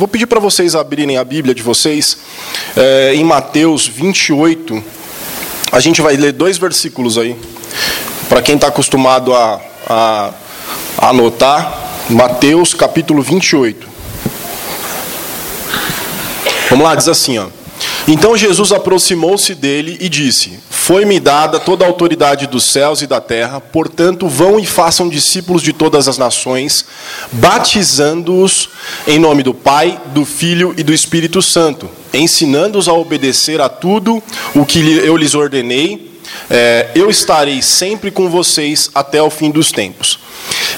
Vou pedir para vocês abrirem a Bíblia de vocês é, em Mateus 28. A gente vai ler dois versículos aí. Para quem está acostumado a, a, a anotar, Mateus capítulo 28. Vamos lá, diz assim, ó. Então Jesus aproximou-se dele e disse: Foi-me dada toda a autoridade dos céus e da terra, portanto, vão e façam discípulos de todas as nações, batizando-os em nome do Pai, do Filho e do Espírito Santo, ensinando-os a obedecer a tudo o que eu lhes ordenei. É, eu estarei sempre com vocês até o fim dos tempos.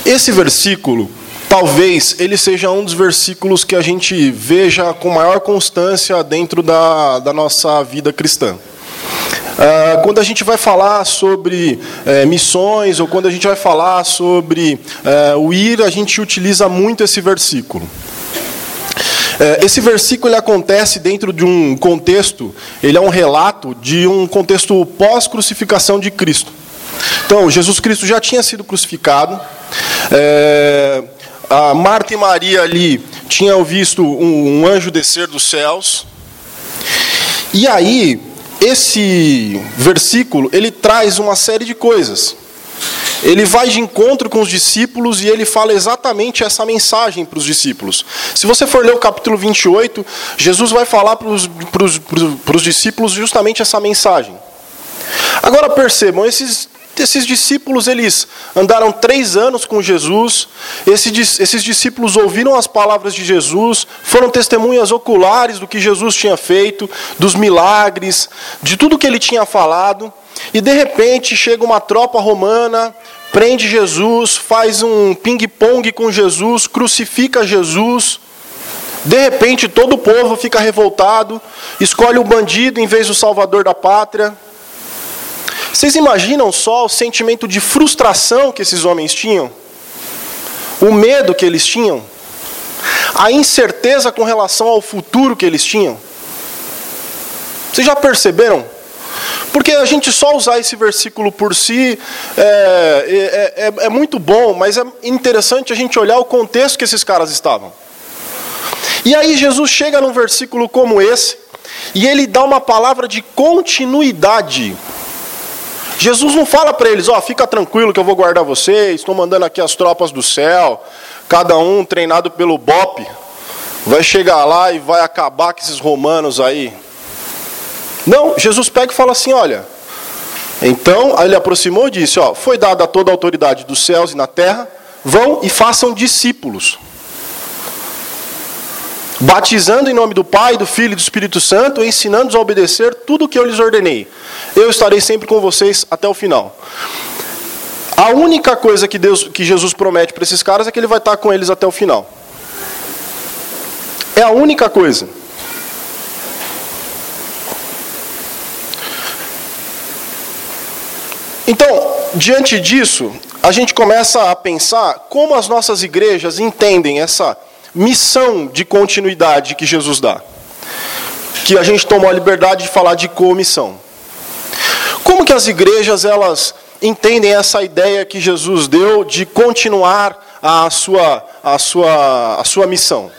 Esse versículo talvez ele seja um dos versículos que a gente veja com maior constância dentro da, da nossa vida cristã. Uh, quando a gente vai falar sobre uh, missões ou quando a gente vai falar sobre uh, o ir, a gente utiliza muito esse versículo. Eh, esse versículo ele acontece dentro de um contexto, ele é um relato de um contexto pós-crucificação de Cristo. Então, Jesus Cristo já tinha sido crucificado. A Marta e Maria ali tinham visto um, um anjo descer dos céus. E aí, esse versículo, ele traz uma série de coisas. Ele vai de encontro com os discípulos e ele fala exatamente essa mensagem para os discípulos. Se você for ler o capítulo 28, Jesus vai falar para os, para os, para os discípulos justamente essa mensagem. Agora percebam, esses esses discípulos eles andaram três anos com Jesus. Esses discípulos ouviram as palavras de Jesus, foram testemunhas oculares do que Jesus tinha feito, dos milagres, de tudo que ele tinha falado. E de repente chega uma tropa romana, prende Jesus, faz um ping-pong com Jesus, crucifica Jesus. De repente todo o povo fica revoltado, escolhe o bandido em vez do salvador da pátria. Vocês imaginam só o sentimento de frustração que esses homens tinham? O medo que eles tinham? A incerteza com relação ao futuro que eles tinham? Vocês já perceberam? Porque a gente só usar esse versículo por si é, é, é, é muito bom, mas é interessante a gente olhar o contexto que esses caras estavam. E aí Jesus chega num versículo como esse, e ele dá uma palavra de continuidade Jesus não fala para eles, ó, oh, fica tranquilo que eu vou guardar vocês, estou mandando aqui as tropas do céu, cada um treinado pelo BOP, vai chegar lá e vai acabar com esses romanos aí. Não, Jesus pega e fala assim, olha, então, ele aproximou e disse, ó, foi dada toda a autoridade dos céus e na terra, vão e façam discípulos batizando em nome do Pai, do Filho e do Espírito Santo, ensinando-os a obedecer tudo o que eu lhes ordenei. Eu estarei sempre com vocês até o final. A única coisa que Deus, que Jesus promete para esses caras é que ele vai estar com eles até o final. É a única coisa. Então, diante disso, a gente começa a pensar como as nossas igrejas entendem essa missão de continuidade que Jesus dá. Que a gente tomou a liberdade de falar de comissão. Como que as igrejas elas entendem essa ideia que Jesus deu de continuar a sua, a sua, a sua missão?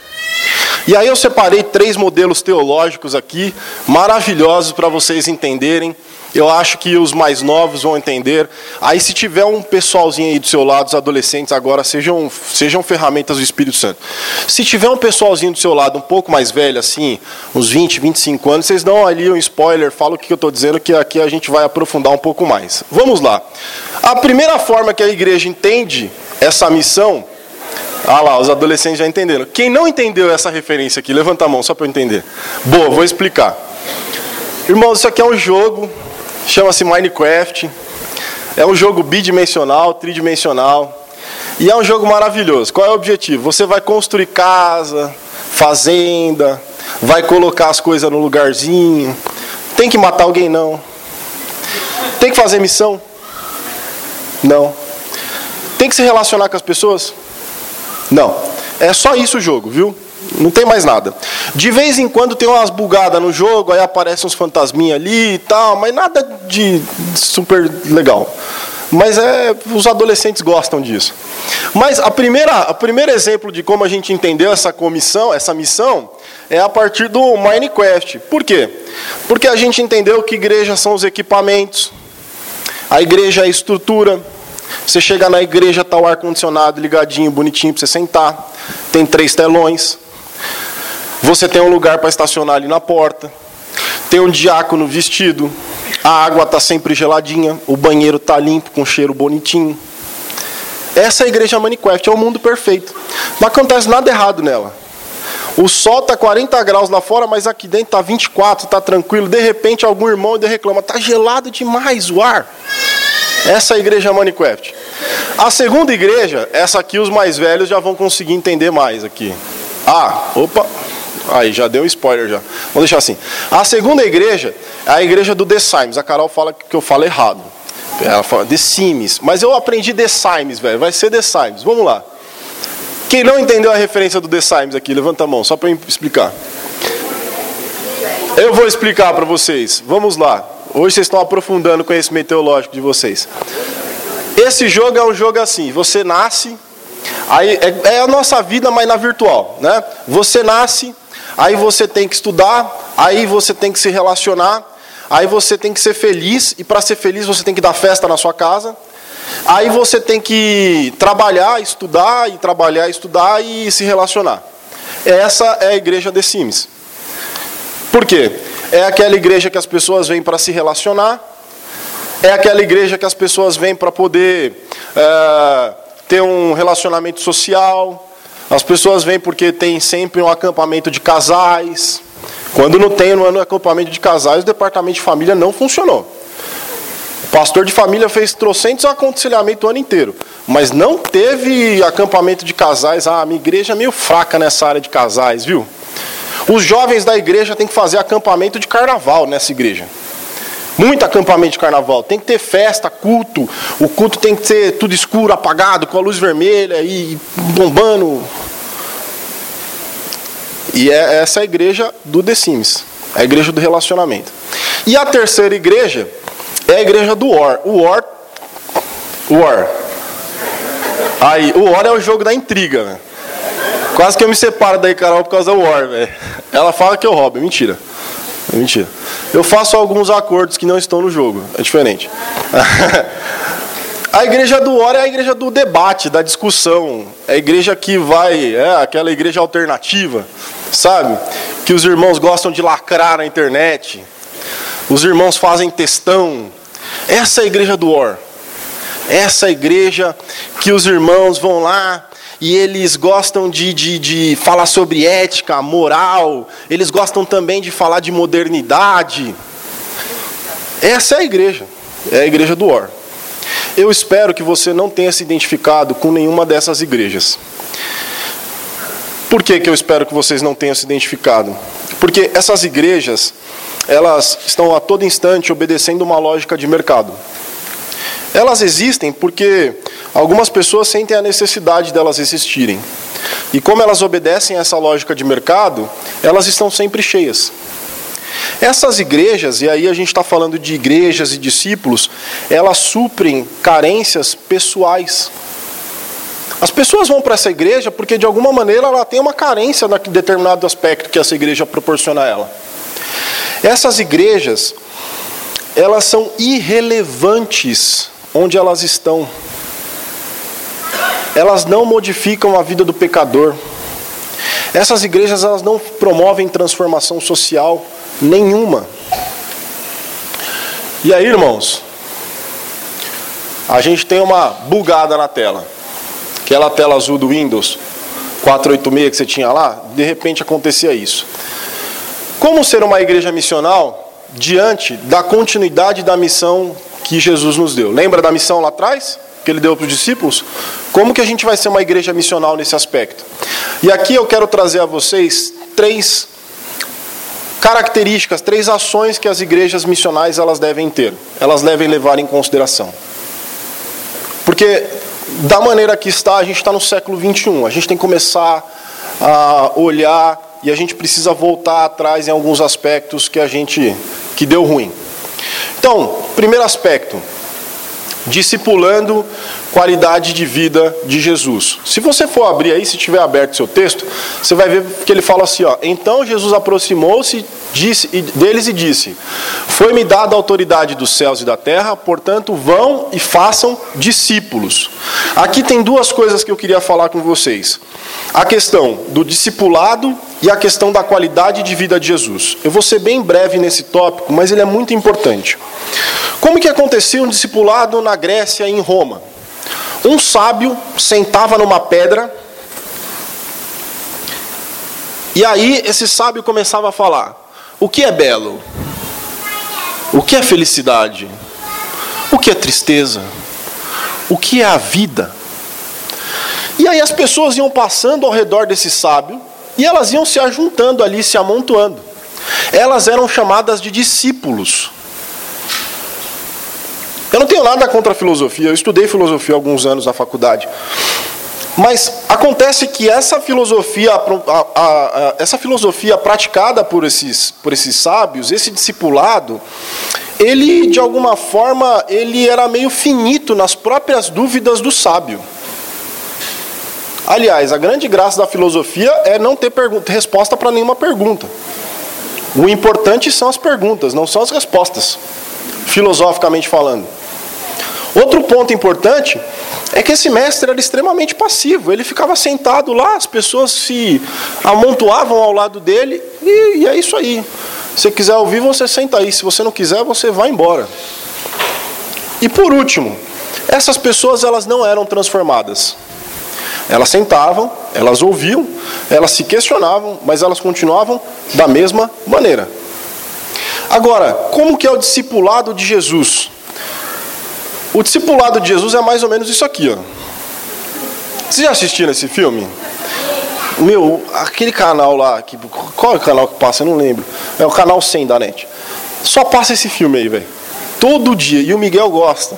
E aí eu separei três modelos teológicos aqui, maravilhosos para vocês entenderem eu acho que os mais novos vão entender. Aí, se tiver um pessoalzinho aí do seu lado, os adolescentes agora sejam, sejam ferramentas do Espírito Santo. Se tiver um pessoalzinho do seu lado um pouco mais velho, assim, uns 20, 25 anos, vocês dão ali um spoiler, falam o que eu estou dizendo, que aqui a gente vai aprofundar um pouco mais. Vamos lá. A primeira forma que a igreja entende essa missão. Ah lá, os adolescentes já entenderam. Quem não entendeu essa referência aqui, levanta a mão só para eu entender. Boa, vou explicar. Irmãos, isso aqui é um jogo Chama-se Minecraft. É um jogo bidimensional, tridimensional. E é um jogo maravilhoso. Qual é o objetivo? Você vai construir casa, fazenda, vai colocar as coisas no lugarzinho. Tem que matar alguém? Não. Tem que fazer missão? Não. Tem que se relacionar com as pessoas? Não. É só isso o jogo, viu? Não tem mais nada. De vez em quando tem umas bugadas no jogo, aí aparecem uns fantasminhas ali e tal, mas nada de super legal. Mas é, os adolescentes gostam disso. Mas a primeira, o primeiro exemplo de como a gente entendeu essa comissão, essa missão, é a partir do Minecraft. Por quê? Porque a gente entendeu que igreja são os equipamentos, a igreja é a estrutura. Você chega na igreja, está o ar-condicionado ligadinho, bonitinho para você sentar. Tem três telões. Você tem um lugar para estacionar ali na porta. Tem um diácono vestido. A água está sempre geladinha. O banheiro está limpo, com cheiro bonitinho. Essa é a igreja Minecraft, é o mundo perfeito. Não acontece nada errado nela. O sol está 40 graus lá fora, mas aqui dentro está 24, está tranquilo. De repente, algum irmão reclama: está gelado demais o ar. Essa é a igreja Minecraft. A segunda igreja, essa aqui os mais velhos já vão conseguir entender mais aqui. Ah, opa, aí já deu um spoiler já. Vamos deixar assim. A segunda igreja é a igreja do The Sims. A Carol fala que eu falo errado. Ela fala The Sims, mas eu aprendi The Sims, velho. Vai ser The Sims. Vamos lá. Quem não entendeu a referência do The Sims aqui, levanta a mão, só para eu explicar. Eu vou explicar para vocês. Vamos lá. Hoje vocês estão aprofundando o conhecimento teológico de vocês. Esse jogo é um jogo assim: você nasce, aí é, é a nossa vida, mas na virtual, né? Você nasce, aí você tem que estudar, aí você tem que se relacionar, aí você tem que ser feliz, e para ser feliz você tem que dar festa na sua casa. Aí você tem que trabalhar, estudar, e trabalhar, estudar e se relacionar. Essa é a igreja de Sims. Por quê? É aquela igreja que as pessoas vêm para se relacionar, é aquela igreja que as pessoas vêm para poder é, ter um relacionamento social, as pessoas vêm porque tem sempre um acampamento de casais. Quando não tem no ano acampamento de casais, o departamento de família não funcionou. Pastor de família fez trocentos aconselhamento o ano inteiro, mas não teve acampamento de casais. Ah, minha igreja é meio fraca nessa área de casais, viu? Os jovens da igreja têm que fazer acampamento de carnaval nessa igreja. Muito acampamento de carnaval. Tem que ter festa, culto. O culto tem que ser tudo escuro, apagado, com a luz vermelha e bombando. E é essa a igreja do The Sims, a igreja do relacionamento. E a terceira igreja é a igreja do War. O War. War. Aí, o War é o jogo da intriga, né? Quase que eu me separo daí, Carol, por causa do War, velho. Ela fala que eu roubo, é mentira. É mentira. Eu faço alguns acordos que não estão no jogo, é diferente. A igreja do War é a igreja do debate, da discussão. É a igreja que vai, é aquela igreja alternativa, sabe? Que os irmãos gostam de lacrar na internet. Os irmãos fazem testão. Essa é a igreja do Or. Essa é a igreja que os irmãos vão lá e eles gostam de, de, de falar sobre ética, moral, eles gostam também de falar de modernidade. Essa é a igreja, é a igreja do Or. Eu espero que você não tenha se identificado com nenhuma dessas igrejas. Por que, que eu espero que vocês não tenham se identificado? Porque essas igrejas, elas estão a todo instante obedecendo uma lógica de mercado. Elas existem porque algumas pessoas sentem a necessidade delas existirem. E como elas obedecem a essa lógica de mercado, elas estão sempre cheias. Essas igrejas, e aí a gente está falando de igrejas e discípulos, elas suprem carências pessoais. As pessoas vão para essa igreja porque de alguma maneira ela tem uma carência em determinado aspecto que essa igreja proporciona a ela. Essas igrejas, elas são irrelevantes onde elas estão. Elas não modificam a vida do pecador. Essas igrejas elas não promovem transformação social nenhuma. E aí, irmãos, a gente tem uma bugada na tela. Aquela tela azul do Windows 486 que você tinha lá, de repente acontecia isso. Como ser uma igreja missional diante da continuidade da missão que Jesus nos deu? Lembra da missão lá atrás? Que ele deu para os discípulos? Como que a gente vai ser uma igreja missional nesse aspecto? E aqui eu quero trazer a vocês três características, três ações que as igrejas missionais elas devem ter, elas devem levar em consideração. Porque da maneira que está, a gente está no século 21, a gente tem que começar a olhar e a gente precisa voltar atrás em alguns aspectos que a gente que deu ruim. Então, primeiro aspecto, discipulando qualidade de vida de Jesus. Se você for abrir aí, se tiver aberto seu texto, você vai ver que ele fala assim, ó: "Então Jesus aproximou-se deles e disse: Foi-me dada a autoridade dos céus e da terra, portanto, vão e façam discípulos. Aqui tem duas coisas que eu queria falar com vocês: a questão do discipulado e a questão da qualidade de vida de Jesus. Eu vou ser bem breve nesse tópico, mas ele é muito importante. Como que acontecia um discipulado na Grécia e em Roma? Um sábio sentava numa pedra e aí esse sábio começava a falar: o que é belo? O que é felicidade? O que é tristeza? O que é a vida? E aí as pessoas iam passando ao redor desse sábio e elas iam se ajuntando ali, se amontoando. Elas eram chamadas de discípulos. Eu não tenho nada contra a filosofia, eu estudei filosofia alguns anos na faculdade. Mas acontece que essa filosofia, a, a, a, essa filosofia praticada por esses, por esses sábios, esse discipulado, ele de alguma forma ele era meio finito nas próprias dúvidas do sábio. Aliás, a grande graça da filosofia é não ter resposta para nenhuma pergunta. O importante são as perguntas, não são as respostas, filosoficamente falando. Outro ponto importante é que esse mestre era extremamente passivo. Ele ficava sentado lá, as pessoas se amontoavam ao lado dele e, e é isso aí. Se quiser ouvir, você senta aí. Se você não quiser, você vai embora. E por último, essas pessoas elas não eram transformadas. Elas sentavam, elas ouviam, elas se questionavam, mas elas continuavam da mesma maneira. Agora, como que é o discipulado de Jesus? O discipulado de Jesus é mais ou menos isso aqui, ó. Vocês já assistiram esse filme? Meu, aquele canal lá, que, qual é o canal que passa? Eu não lembro. É o canal 100 da net. Só passa esse filme aí, velho. Todo dia. E o Miguel gosta.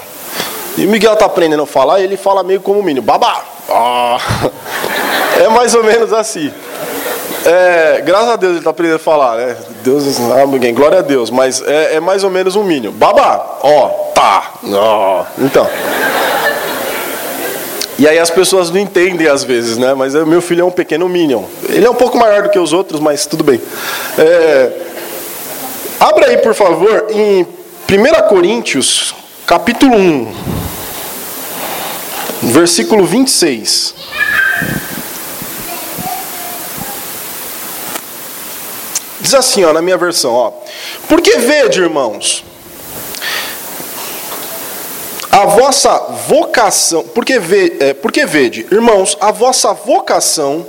E o Miguel tá aprendendo a falar e ele fala meio como o menino. Babá! Ah. É mais ou menos assim. É, graças a Deus ele está aprendendo a falar, né? Deus, alguém, glória a Deus, mas é, é mais ou menos um mínimo. Babá, ó, tá, ó. Então. E aí as pessoas não entendem às vezes, né? Mas meu filho é um pequeno minion. Ele é um pouco maior do que os outros, mas tudo bem. É, abra aí, por favor, em 1 Coríntios, capítulo 1, versículo 26. Diz assim, ó, na minha versão, ó. Porque vede, irmãos, a vossa vocação, porque, ve, é, porque vede, irmãos, a vossa vocação,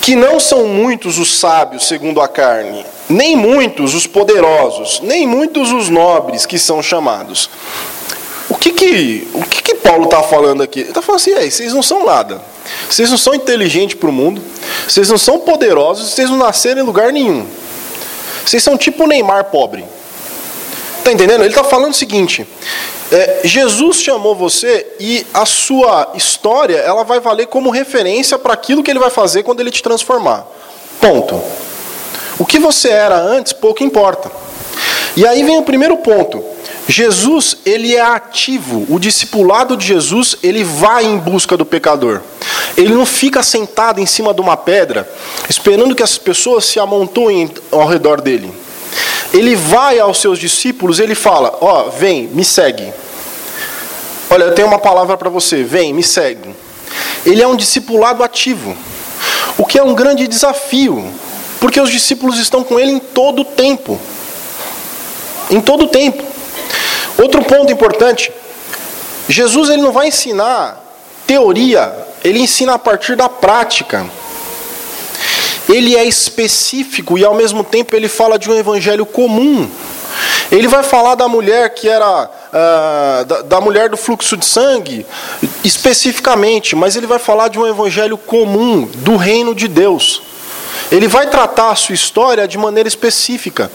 que não são muitos os sábios segundo a carne, nem muitos os poderosos, nem muitos os nobres que são chamados. O que que, o que, que Paulo está falando aqui? Ele está falando assim, vocês não são nada. Vocês não são inteligentes para o mundo, vocês não são poderosos, vocês não nasceram em lugar nenhum. Vocês são tipo o Neymar pobre. Está entendendo? Ele está falando o seguinte: é, Jesus chamou você e a sua história ela vai valer como referência para aquilo que ele vai fazer quando ele te transformar. Ponto. O que você era antes pouco importa. E aí vem o primeiro ponto. Jesus, ele é ativo. O discipulado de Jesus, ele vai em busca do pecador. Ele não fica sentado em cima de uma pedra, esperando que as pessoas se amontoem ao redor dele. Ele vai aos seus discípulos, ele fala: "Ó, oh, vem, me segue. Olha, eu tenho uma palavra para você, vem, me segue." Ele é um discipulado ativo. O que é um grande desafio, porque os discípulos estão com ele em todo o tempo. Em todo o tempo. Outro ponto importante: Jesus ele não vai ensinar teoria, ele ensina a partir da prática. Ele é específico e ao mesmo tempo ele fala de um evangelho comum. Ele vai falar da mulher que era uh, da, da, mulher do fluxo de sangue especificamente, mas ele vai falar de um evangelho comum do reino de Deus. Ele vai tratar a sua história de maneira específica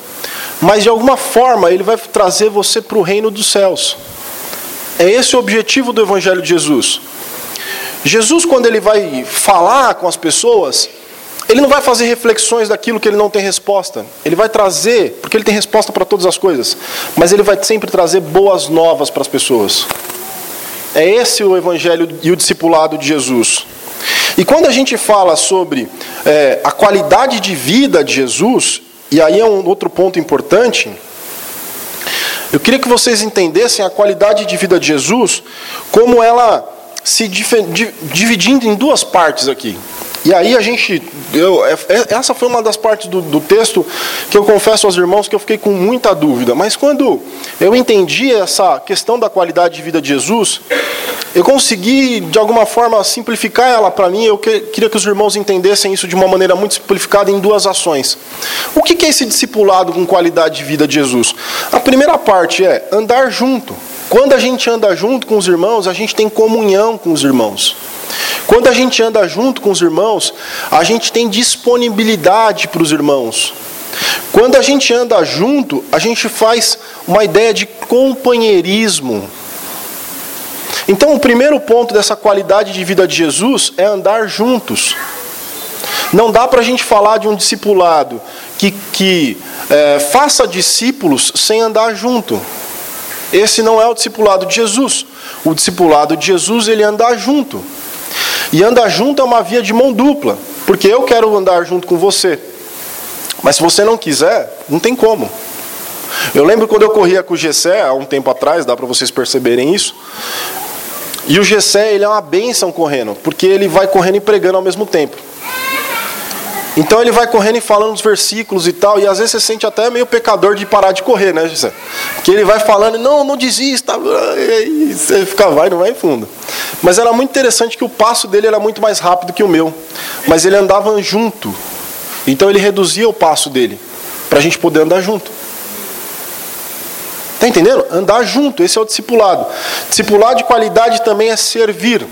mas de alguma forma ele vai trazer você para o reino dos céus. É esse o objetivo do Evangelho de Jesus. Jesus, quando ele vai falar com as pessoas, ele não vai fazer reflexões daquilo que ele não tem resposta. Ele vai trazer, porque ele tem resposta para todas as coisas, mas ele vai sempre trazer boas novas para as pessoas. É esse o evangelho e o discipulado de Jesus. E quando a gente fala sobre é, a qualidade de vida de Jesus, e aí é um outro ponto importante, eu queria que vocês entendessem a qualidade de vida de Jesus, como ela se dividindo em duas partes aqui. E aí a gente, eu, é, é, essa foi uma das partes do, do, texto que eu confesso aos irmãos que eu fiquei com muita dúvida. Mas quando eu entendi essa questão da qualidade de vida de Jesus, eu consegui de alguma forma simplificar ela para mim. Eu que, queria que os irmãos entendessem isso de uma maneira muito simplificada em duas ações. O que é esse discipulado com qualidade de vida de Jesus? A primeira parte é andar junto. Quando a gente anda junto com os irmãos, a gente tem comunhão com os irmãos. Quando a gente anda junto com os irmãos, a gente tem disponibilidade para os irmãos. Quando a gente anda junto, a gente faz uma ideia de companheirismo. Então, o primeiro ponto dessa qualidade de vida de Jesus é andar juntos. Não dá para a gente falar de um discipulado que, que é, faça discípulos sem andar junto. Esse não é o discipulado de Jesus. O discipulado de Jesus, ele anda junto. E andar junto é uma via de mão dupla, porque eu quero andar junto com você. Mas se você não quiser, não tem como. Eu lembro quando eu corria com o Gessé, há um tempo atrás, dá para vocês perceberem isso. E o Gessé, ele é uma bênção correndo, porque ele vai correndo e pregando ao mesmo tempo. Então ele vai correndo e falando os versículos e tal, e às vezes você sente até meio pecador de parar de correr, né, José? Que ele vai falando, não, não desista, e você fica, vai, não vai em fundo. Mas era muito interessante que o passo dele era muito mais rápido que o meu, mas ele andava junto, então ele reduzia o passo dele, para a gente poder andar junto. Está entendendo? Andar junto, esse é o discipulado. Discipulado de qualidade também é servir.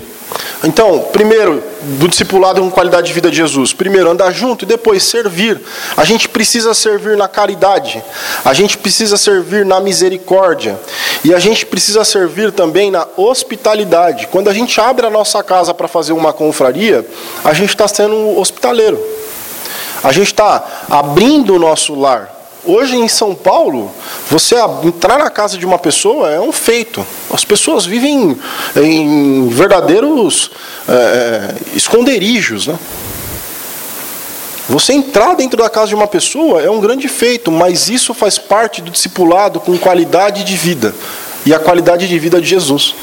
Então, primeiro, do discipulado com qualidade de vida de Jesus. Primeiro, andar junto e depois servir. A gente precisa servir na caridade. A gente precisa servir na misericórdia. E a gente precisa servir também na hospitalidade. Quando a gente abre a nossa casa para fazer uma confraria, a gente está sendo hospitaleiro. A gente está abrindo o nosso lar. Hoje em São Paulo, você entrar na casa de uma pessoa é um feito. As pessoas vivem em verdadeiros é, esconderijos. Né? Você entrar dentro da casa de uma pessoa é um grande feito, mas isso faz parte do discipulado com qualidade de vida e a qualidade de vida de Jesus.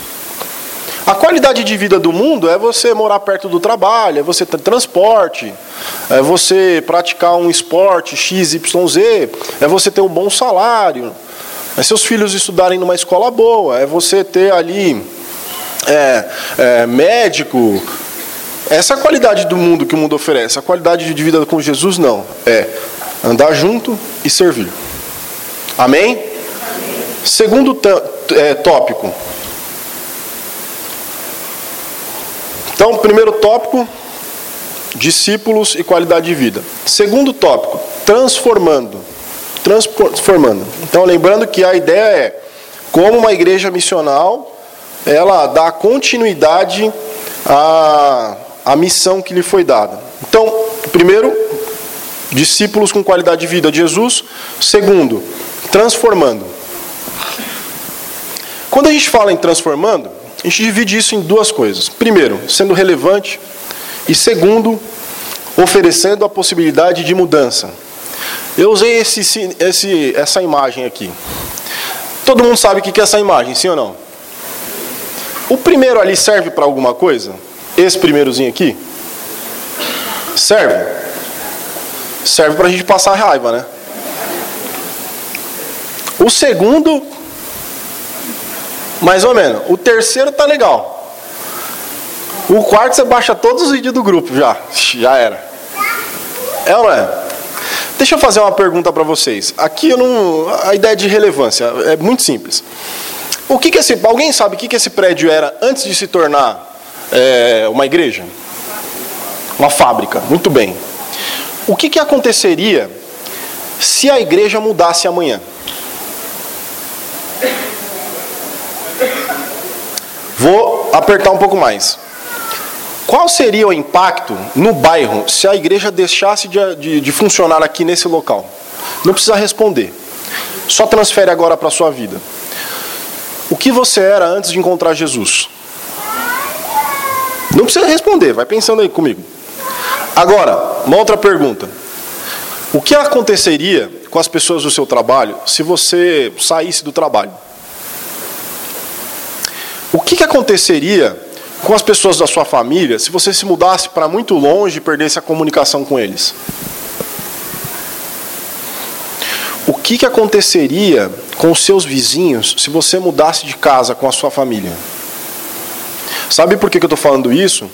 A qualidade de vida do mundo é você morar perto do trabalho, é você ter transporte, é você praticar um esporte XYZ, é você ter um bom salário, é seus filhos estudarem numa escola boa, é você ter ali é, é, médico. Essa é a qualidade do mundo que o mundo oferece. A qualidade de vida com Jesus não. É andar junto e servir. Amém? Amém. Segundo é, tópico. Então, primeiro tópico, discípulos e qualidade de vida. Segundo tópico, transformando. Transformando. Então, lembrando que a ideia é como uma igreja missional, ela dá continuidade à, à missão que lhe foi dada. Então, primeiro, discípulos com qualidade de vida de Jesus. Segundo, transformando. Quando a gente fala em transformando, a gente divide isso em duas coisas. Primeiro, sendo relevante, e segundo, oferecendo a possibilidade de mudança. Eu usei esse, esse, essa imagem aqui. Todo mundo sabe o que é essa imagem, sim ou não? O primeiro ali serve para alguma coisa? Esse primeirozinho aqui? Serve? Serve para a gente passar raiva, né? O segundo mais ou menos. O terceiro tá legal. O quarto você baixa todos os vídeos do grupo já. Já era. É ou não é? Deixa eu fazer uma pergunta para vocês. Aqui eu não. A ideia de relevância é muito simples. O que, que esse. Alguém sabe o que, que esse prédio era antes de se tornar é, uma igreja? Uma fábrica. Muito bem. O que, que aconteceria se a igreja mudasse amanhã? Vou apertar um pouco mais. Qual seria o impacto no bairro se a igreja deixasse de, de, de funcionar aqui nesse local? Não precisa responder. Só transfere agora para a sua vida. O que você era antes de encontrar Jesus? Não precisa responder, vai pensando aí comigo. Agora, uma outra pergunta. O que aconteceria com as pessoas do seu trabalho se você saísse do trabalho? O que, que aconteceria com as pessoas da sua família se você se mudasse para muito longe e perdesse a comunicação com eles? O que, que aconteceria com os seus vizinhos se você mudasse de casa com a sua família? Sabe por que, que eu estou falando isso?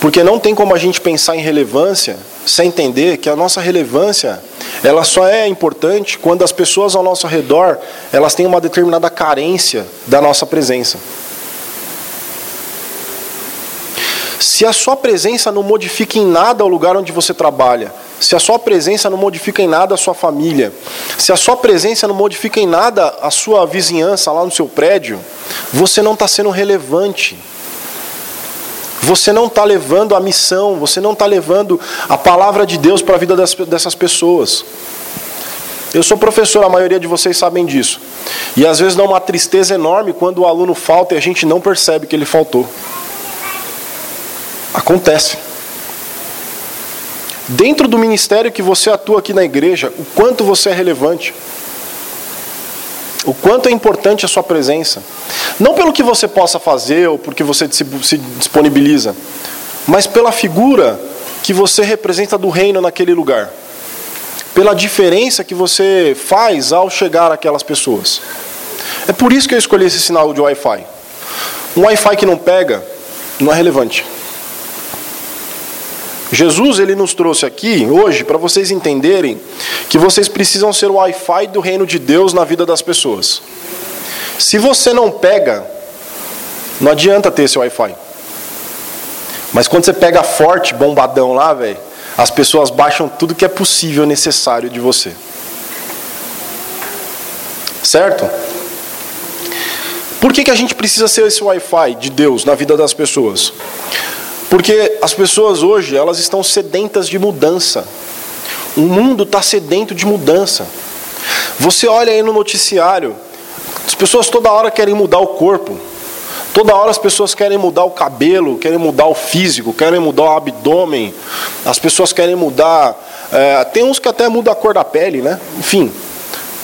Porque não tem como a gente pensar em relevância sem entender que a nossa relevância ela só é importante quando as pessoas ao nosso redor elas têm uma determinada carência da nossa presença. Se a sua presença não modifica em nada o lugar onde você trabalha, se a sua presença não modifica em nada a sua família, se a sua presença não modifica em nada a sua vizinhança lá no seu prédio, você não está sendo relevante. Você não está levando a missão, você não está levando a palavra de Deus para a vida dessas pessoas. Eu sou professor, a maioria de vocês sabem disso. E às vezes dá uma tristeza enorme quando o aluno falta e a gente não percebe que ele faltou. Acontece. Dentro do ministério que você atua aqui na igreja, o quanto você é relevante. O quanto é importante a sua presença. Não pelo que você possa fazer ou porque você se disponibiliza, mas pela figura que você representa do reino naquele lugar. Pela diferença que você faz ao chegar àquelas pessoas. É por isso que eu escolhi esse sinal de Wi-Fi. Um Wi-Fi que não pega não é relevante. Jesus ele nos trouxe aqui hoje para vocês entenderem que vocês precisam ser o Wi-Fi do reino de Deus na vida das pessoas. Se você não pega, não adianta ter esse Wi-Fi. Mas quando você pega forte, bombadão lá, velho, as pessoas baixam tudo que é possível, necessário de você. Certo? Por que, que a gente precisa ser esse Wi-Fi de Deus na vida das pessoas? Porque as pessoas hoje, elas estão sedentas de mudança. O mundo está sedento de mudança. Você olha aí no noticiário, as pessoas toda hora querem mudar o corpo. Toda hora as pessoas querem mudar o cabelo, querem mudar o físico, querem mudar o abdômen. As pessoas querem mudar. É, tem uns que até mudam a cor da pele, né? Enfim.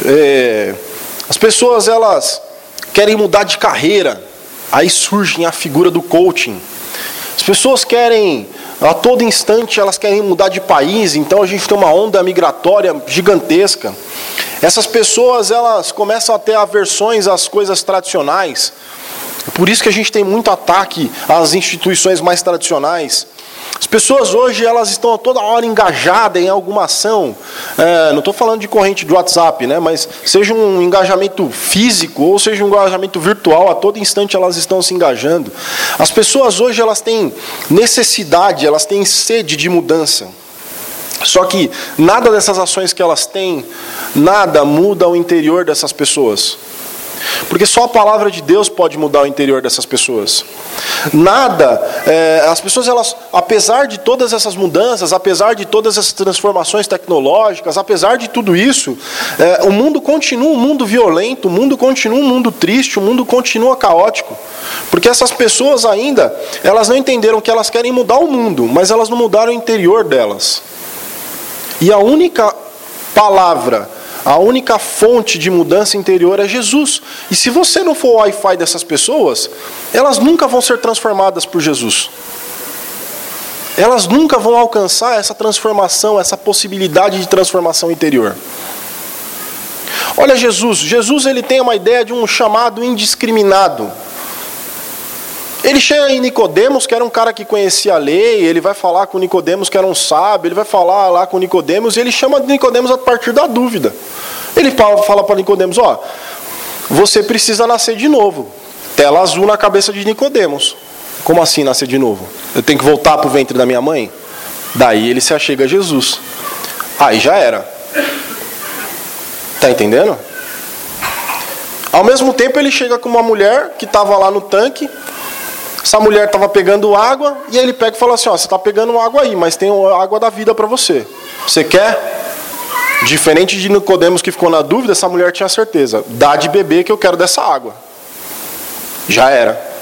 É, as pessoas elas querem mudar de carreira. Aí surge a figura do coaching pessoas querem, a todo instante, elas querem mudar de país, então a gente tem uma onda migratória gigantesca. Essas pessoas, elas começam a ter aversões às coisas tradicionais. Por isso que a gente tem muito ataque às instituições mais tradicionais. As pessoas hoje elas estão toda hora engajadas em alguma ação. É, não estou falando de corrente de WhatsApp, né? Mas seja um engajamento físico ou seja um engajamento virtual, a todo instante elas estão se engajando. As pessoas hoje elas têm necessidade, elas têm sede de mudança. Só que nada dessas ações que elas têm, nada muda o interior dessas pessoas. Porque só a palavra de Deus pode mudar o interior dessas pessoas. Nada, é, as pessoas, elas, apesar de todas essas mudanças, apesar de todas essas transformações tecnológicas, apesar de tudo isso, é, o mundo continua um mundo violento, o mundo continua um mundo triste, o mundo continua caótico. Porque essas pessoas ainda, elas não entenderam que elas querem mudar o mundo, mas elas não mudaram o interior delas. E a única palavra a única fonte de mudança interior é Jesus. E se você não for o Wi-Fi dessas pessoas, elas nunca vão ser transformadas por Jesus. Elas nunca vão alcançar essa transformação, essa possibilidade de transformação interior. Olha Jesus, Jesus ele tem uma ideia de um chamado indiscriminado. Ele chega em Nicodemos, que era um cara que conhecia a lei, ele vai falar com Nicodemos, que era um sábio, ele vai falar lá com Nicodemos, e ele chama Nicodemos a partir da dúvida. Ele fala para Nicodemos, ó, você precisa nascer de novo. Tela azul na cabeça de Nicodemos. Como assim nascer de novo? Eu tenho que voltar para o ventre da minha mãe? Daí ele se achega a Jesus. Aí já era. Tá entendendo? Ao mesmo tempo ele chega com uma mulher que estava lá no tanque, Essa mulher estava pegando água e ele pega e fala assim: ó, você está pegando água aí, mas tem água da vida para você. Você quer? Diferente de Nicodemos que ficou na dúvida, essa mulher tinha certeza: dá de beber que eu quero dessa água. Já era.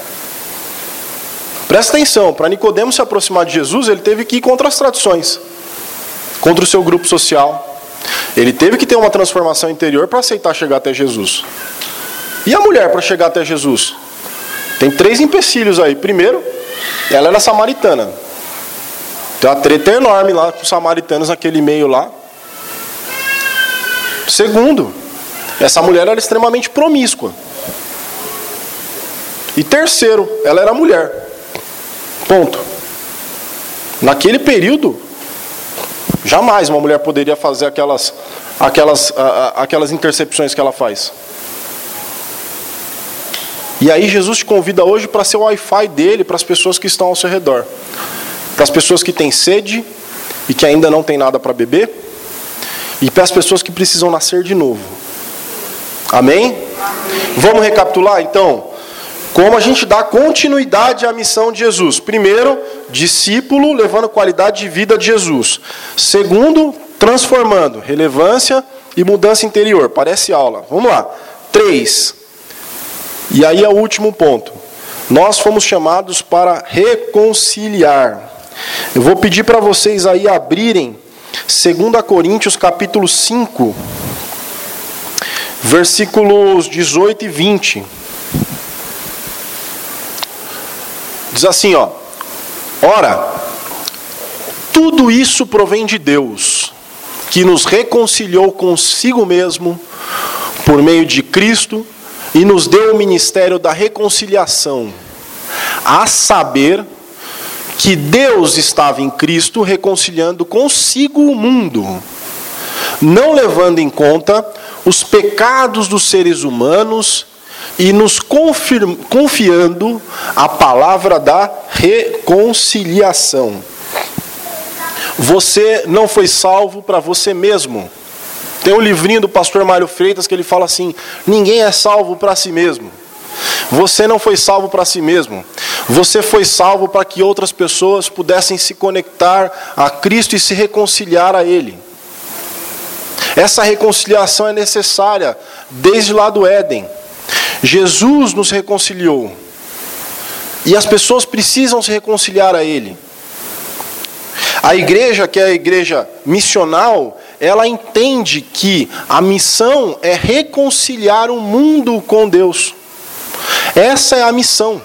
Presta atenção, para Nicodemos se aproximar de Jesus, ele teve que ir contra as tradições, contra o seu grupo social. Ele teve que ter uma transformação interior para aceitar chegar até Jesus. E a mulher para chegar até Jesus? Tem três empecilhos aí. Primeiro, ela era samaritana. Tem uma treta enorme lá com os samaritanos naquele meio lá. Segundo, essa mulher era extremamente promíscua. E terceiro, ela era mulher. Ponto. Naquele período, jamais uma mulher poderia fazer aquelas, aquelas, aquelas intercepções que ela faz. E aí Jesus te convida hoje para ser o Wi-Fi dele para as pessoas que estão ao seu redor. Para as pessoas que têm sede e que ainda não têm nada para beber. E para as pessoas que precisam nascer de novo. Amém? Vamos recapitular então? Como a gente dá continuidade à missão de Jesus? Primeiro, discípulo levando qualidade de vida de Jesus. Segundo, transformando relevância e mudança interior. Parece aula. Vamos lá. Três. E aí é o último ponto. Nós fomos chamados para reconciliar. Eu vou pedir para vocês aí abrirem 2 Coríntios capítulo 5, versículos 18 e 20. Diz assim, ó: Ora, tudo isso provém de Deus, que nos reconciliou consigo mesmo por meio de Cristo e nos deu o ministério da reconciliação, a saber que Deus estava em Cristo reconciliando consigo o mundo, não levando em conta os pecados dos seres humanos e nos confiando a palavra da reconciliação. Você não foi salvo para você mesmo. Tem um livrinho do pastor Mário Freitas que ele fala assim: ninguém é salvo para si mesmo. Você não foi salvo para si mesmo. Você foi salvo para que outras pessoas pudessem se conectar a Cristo e se reconciliar a Ele. Essa reconciliação é necessária desde lá do Éden. Jesus nos reconciliou. E as pessoas precisam se reconciliar a Ele. A igreja, que é a igreja missional, ela entende que a missão é reconciliar o mundo com Deus. Essa é a missão.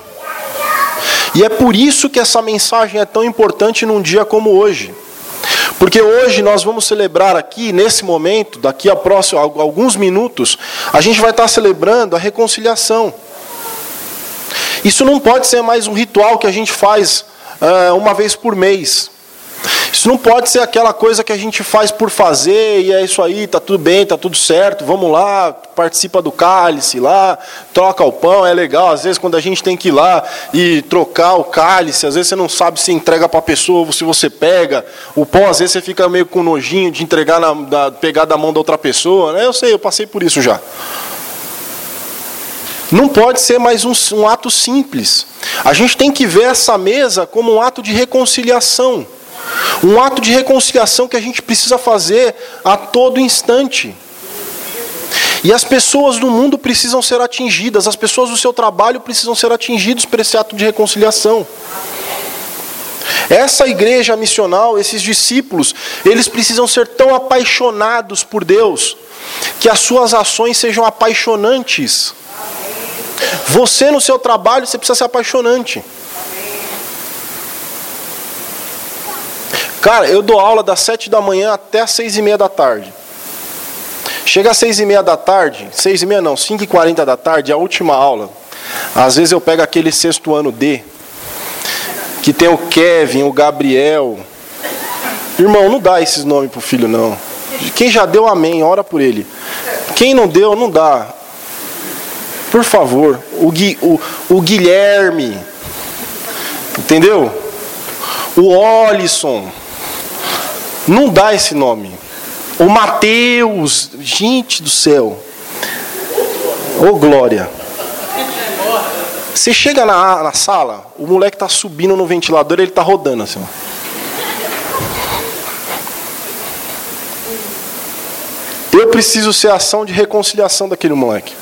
E é por isso que essa mensagem é tão importante num dia como hoje. Porque hoje nós vamos celebrar aqui, nesse momento, daqui a próximo, alguns minutos, a gente vai estar celebrando a reconciliação. Isso não pode ser mais um ritual que a gente faz uh, uma vez por mês. Isso não pode ser aquela coisa que a gente faz por fazer e é isso aí, tá tudo bem, tá tudo certo, vamos lá, participa do cálice lá, troca o pão, é legal. Às vezes quando a gente tem que ir lá e trocar o cálice, às vezes você não sabe se entrega para a pessoa ou se você pega. O pão, às vezes você fica meio com nojinho de entregar na, da, pegar da mão da outra pessoa. Né? Eu sei, eu passei por isso já. Não pode ser mais um, um ato simples. A gente tem que ver essa mesa como um ato de reconciliação. Um ato de reconciliação que a gente precisa fazer a todo instante. E as pessoas do mundo precisam ser atingidas, as pessoas do seu trabalho precisam ser atingidas por esse ato de reconciliação. Essa igreja missional, esses discípulos, eles precisam ser tão apaixonados por Deus, que as suas ações sejam apaixonantes. Você no seu trabalho, você precisa ser apaixonante. Cara, eu dou aula das sete da manhã até as seis e meia da tarde. Chega às seis e meia da tarde, seis e meia não, cinco e quarenta da tarde, é a última aula. Às vezes eu pego aquele sexto ano D, que tem o Kevin, o Gabriel. Irmão, não dá esses nomes pro filho, não. Quem já deu, amém, ora por ele. Quem não deu, não dá. Por favor, o, Gui, o, o Guilherme, entendeu? O Olisson. Não dá esse nome. O Mateus, gente do céu. Ô oh, glória. Você chega na, na sala, o moleque está subindo no ventilador, ele está rodando assim. Eu preciso ser ação de reconciliação daquele moleque.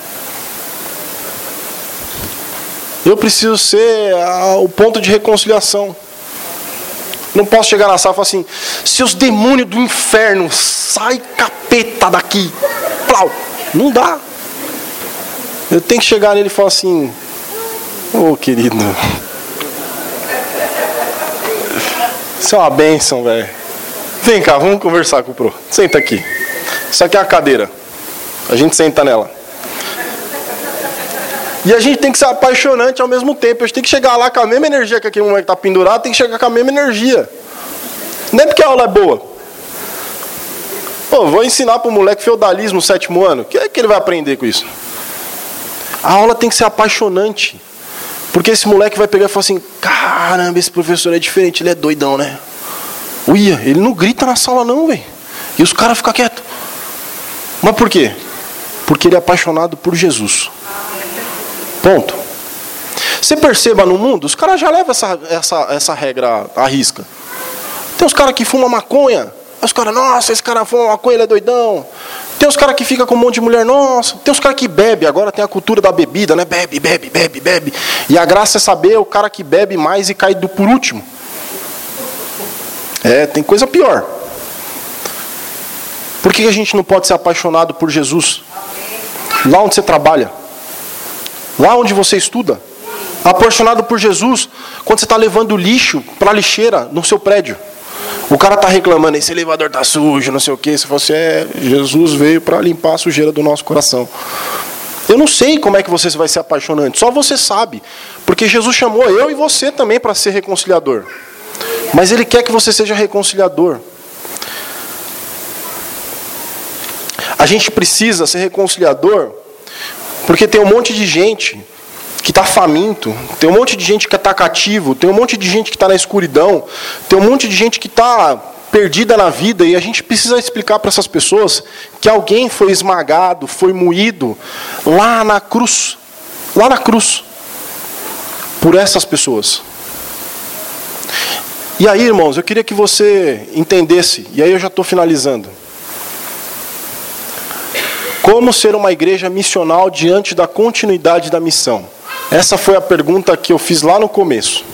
Eu preciso ser a, o ponto de reconciliação. Não posso chegar na sala e falar assim: seus demônios do inferno, sai capeta daqui. Plau. Não dá. Eu tenho que chegar nele e falar assim: Ô oh, querido, isso é uma benção, velho. Vem cá, vamos conversar com o Pro. Senta aqui. Isso aqui é a cadeira. A gente senta nela. E a gente tem que ser apaixonante ao mesmo tempo. A gente tem que chegar lá com a mesma energia que aquele moleque está pendurado, tem que chegar com a mesma energia. Não é porque a aula é boa. Pô, vou ensinar para o moleque feudalismo no sétimo ano. O que é que ele vai aprender com isso? A aula tem que ser apaixonante. Porque esse moleque vai pegar e falar assim: caramba, esse professor é diferente, ele é doidão, né? Uia, ele não grita na sala, não, velho. E os caras ficam quietos. Mas por quê? Porque ele é apaixonado por Jesus. Ponto. Você perceba no mundo, os caras já levam essa, essa, essa regra à risca. Tem os caras que fumam maconha. Os caras, nossa, esse cara fuma maconha, ele é doidão. Tem os caras que ficam com um monte de mulher, nossa. Tem os caras que bebe, agora tem a cultura da bebida, né? Bebe, bebe, bebe, bebe. E a graça é saber o cara que bebe mais e cai do por último. É, tem coisa pior. Por que a gente não pode ser apaixonado por Jesus? Lá onde você trabalha. Lá onde você estuda, apaixonado por Jesus, quando você está levando lixo para a lixeira no seu prédio. O cara está reclamando, esse elevador está sujo, não sei o que. Se você é, Jesus veio para limpar a sujeira do nosso coração. Eu não sei como é que você vai ser apaixonante, só você sabe. Porque Jesus chamou eu e você também para ser reconciliador. Mas Ele quer que você seja reconciliador. A gente precisa ser reconciliador porque tem um monte de gente que está faminto, tem um monte de gente que está cativo, tem um monte de gente que está na escuridão, tem um monte de gente que está perdida na vida e a gente precisa explicar para essas pessoas que alguém foi esmagado, foi moído lá na cruz, lá na cruz, por essas pessoas. E aí, irmãos, eu queria que você entendesse, e aí eu já estou finalizando. Como ser uma igreja missional diante da continuidade da missão? Essa foi a pergunta que eu fiz lá no começo.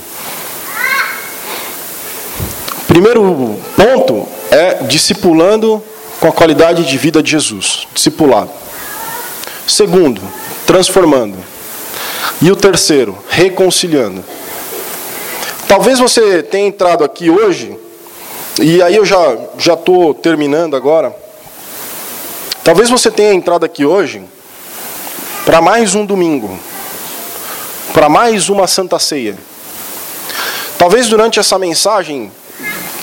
Primeiro ponto é discipulando com a qualidade de vida de Jesus, discipulado. Segundo, transformando. E o terceiro, reconciliando. Talvez você tenha entrado aqui hoje, e aí eu já já estou terminando agora. Talvez você tenha entrado aqui hoje para mais um domingo, para mais uma Santa Ceia. Talvez durante essa mensagem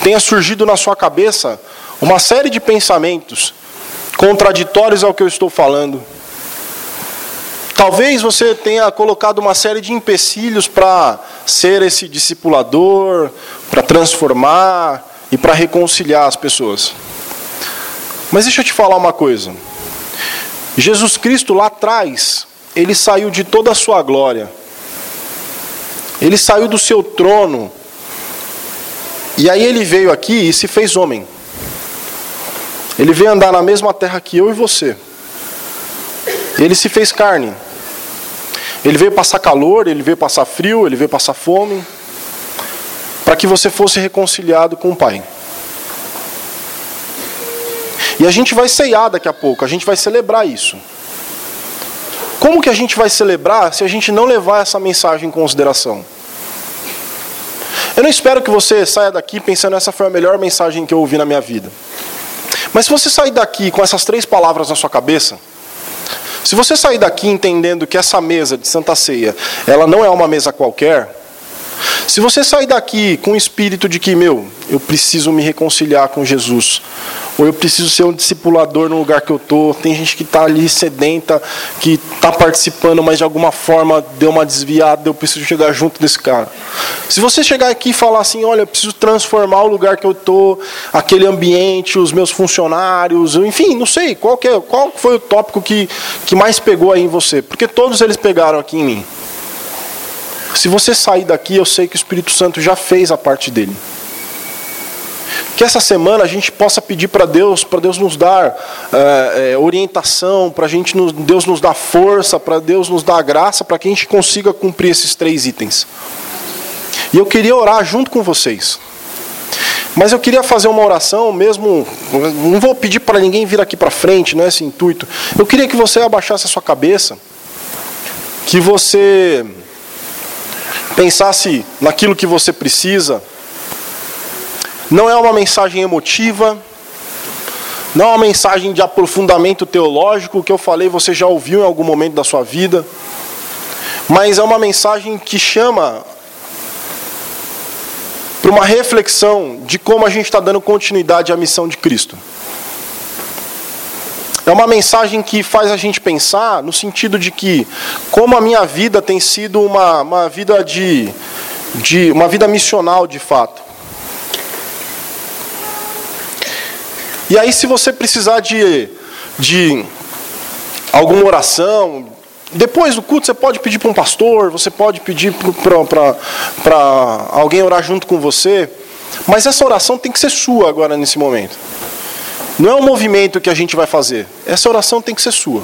tenha surgido na sua cabeça uma série de pensamentos contraditórios ao que eu estou falando. Talvez você tenha colocado uma série de empecilhos para ser esse discipulador, para transformar e para reconciliar as pessoas. Mas deixa eu te falar uma coisa. Jesus Cristo lá atrás, ele saiu de toda a sua glória. Ele saiu do seu trono. E aí ele veio aqui e se fez homem. Ele veio andar na mesma terra que eu e você. Ele se fez carne. Ele veio passar calor, ele veio passar frio, ele veio passar fome, para que você fosse reconciliado com o Pai. E a gente vai ceiar daqui a pouco, a gente vai celebrar isso. Como que a gente vai celebrar se a gente não levar essa mensagem em consideração? Eu não espero que você saia daqui pensando essa foi a melhor mensagem que eu ouvi na minha vida. Mas se você sair daqui com essas três palavras na sua cabeça, se você sair daqui entendendo que essa mesa de Santa Ceia, ela não é uma mesa qualquer, se você sair daqui com o espírito de que, meu, eu preciso me reconciliar com Jesus, ou eu preciso ser um discipulador no lugar que eu estou, tem gente que está ali sedenta, que está participando, mas de alguma forma deu uma desviada, eu preciso chegar junto desse cara. Se você chegar aqui e falar assim, olha, eu preciso transformar o lugar que eu estou, aquele ambiente, os meus funcionários, enfim, não sei, qual, que é, qual foi o tópico que, que mais pegou aí em você? Porque todos eles pegaram aqui em mim. se você sair daqui, eu sei que o Espírito Santo já fez a parte dele. Que essa semana a gente possa pedir para Deus, para Deus nos dar é, é, orientação, para gente nos, Deus nos dar força, para Deus nos dar graça, para que a gente consiga cumprir esses três itens. E eu queria orar junto com vocês. Mas eu queria fazer uma oração mesmo. Não vou pedir para ninguém vir aqui para frente, não é esse intuito. Eu queria que você abaixasse a sua cabeça, que você pensasse naquilo que você precisa. Não é uma mensagem emotiva, não é uma mensagem de aprofundamento teológico, que eu falei você já ouviu em algum momento da sua vida, mas é uma mensagem que chama para uma reflexão de como a gente está dando continuidade à missão de Cristo. É uma mensagem que faz a gente pensar no sentido de que, como a minha vida tem sido uma, uma vida de, de. uma vida missional de fato. E aí, se você precisar de, de alguma oração, depois do culto você pode pedir para um pastor, você pode pedir para alguém orar junto com você, mas essa oração tem que ser sua agora nesse momento. Não é um movimento que a gente vai fazer. Essa oração tem que ser sua.